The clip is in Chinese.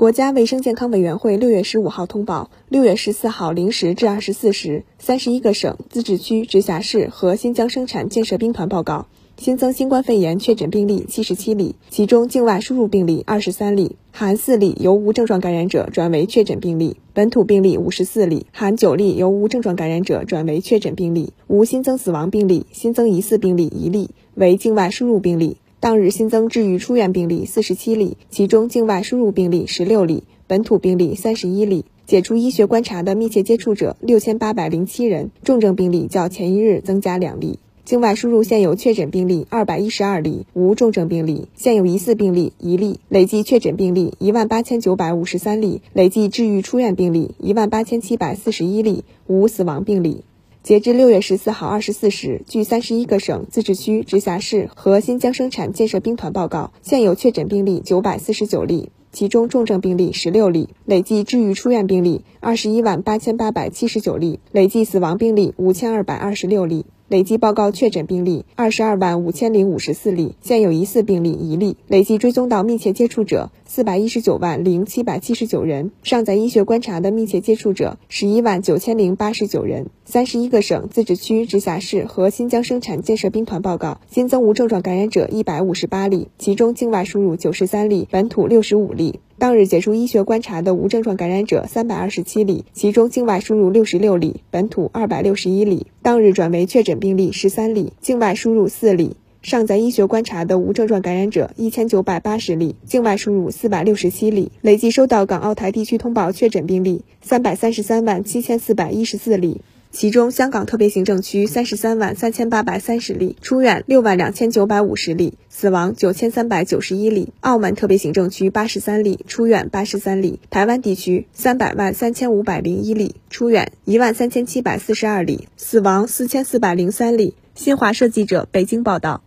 国家卫生健康委员会六月十五号通报，六月十四号零时至二十四时，三十一个省、自治区、直辖市和新疆生产建设兵团报告新增新冠肺炎确诊病例七十七例，其中境外输入病例二十三例，含四例由无症状感染者转为确诊病例；本土病例五十四例，含九例由无症状感染者转为确诊病例，无新增死亡病例，新增疑似病例一例，为境外输入病例。当日新增治愈出院病例四十七例，其中境外输入病例十六例，本土病例三十一例，解除医学观察的密切接触者六千八百零七人，重症病例较前一日增加两例。境外输入现有确诊病例二百一十二例，无重症病例，现有疑似病例一例，累计确诊病例一万八千九百五十三例，累计治愈出院病例一万八千七百四十一例，无死亡病例。截至六月十四号二十四时，据三十一个省、自治区、直辖市和新疆生产建设兵团报告，现有确诊病例九百四十九例，其中重症病例十六例，累计治愈出院病例二十一万八千八百七十九例，累计死亡病例五千二百二十六例。累计报告确诊病例二十二万五千零五十四例，现有疑似病例一例。累计追踪到密切接触者四百一十九万零七百七十九人，尚在医学观察的密切接触者十一万九千零八十九人。三十一个省、自治区、直辖市和新疆生产建设兵团报告新增无症状感染者一百五十八例，其中境外输入九十三例，本土六十五例。当日解除医学观察的无症状感染者三百二十七例，其中境外输入六十六例，本土二百六十一例。当日转为确诊病例十三例，境外输入四例。尚在医学观察的无症状感染者一千九百八十例，境外输入四百六十七例。累计收到港澳台地区通报确诊病例三百三十三万七千四百一十四例。其中，香港特别行政区三十三万三千八百三十例，出院六万两千九百五十例，死亡九千三百九十一例；澳门特别行政区八十三例，出院八十三例；台湾地区三百万三千五百零一例，出院一万三千七百四十二例，死亡四千四百零三例。新华社记者北京报道。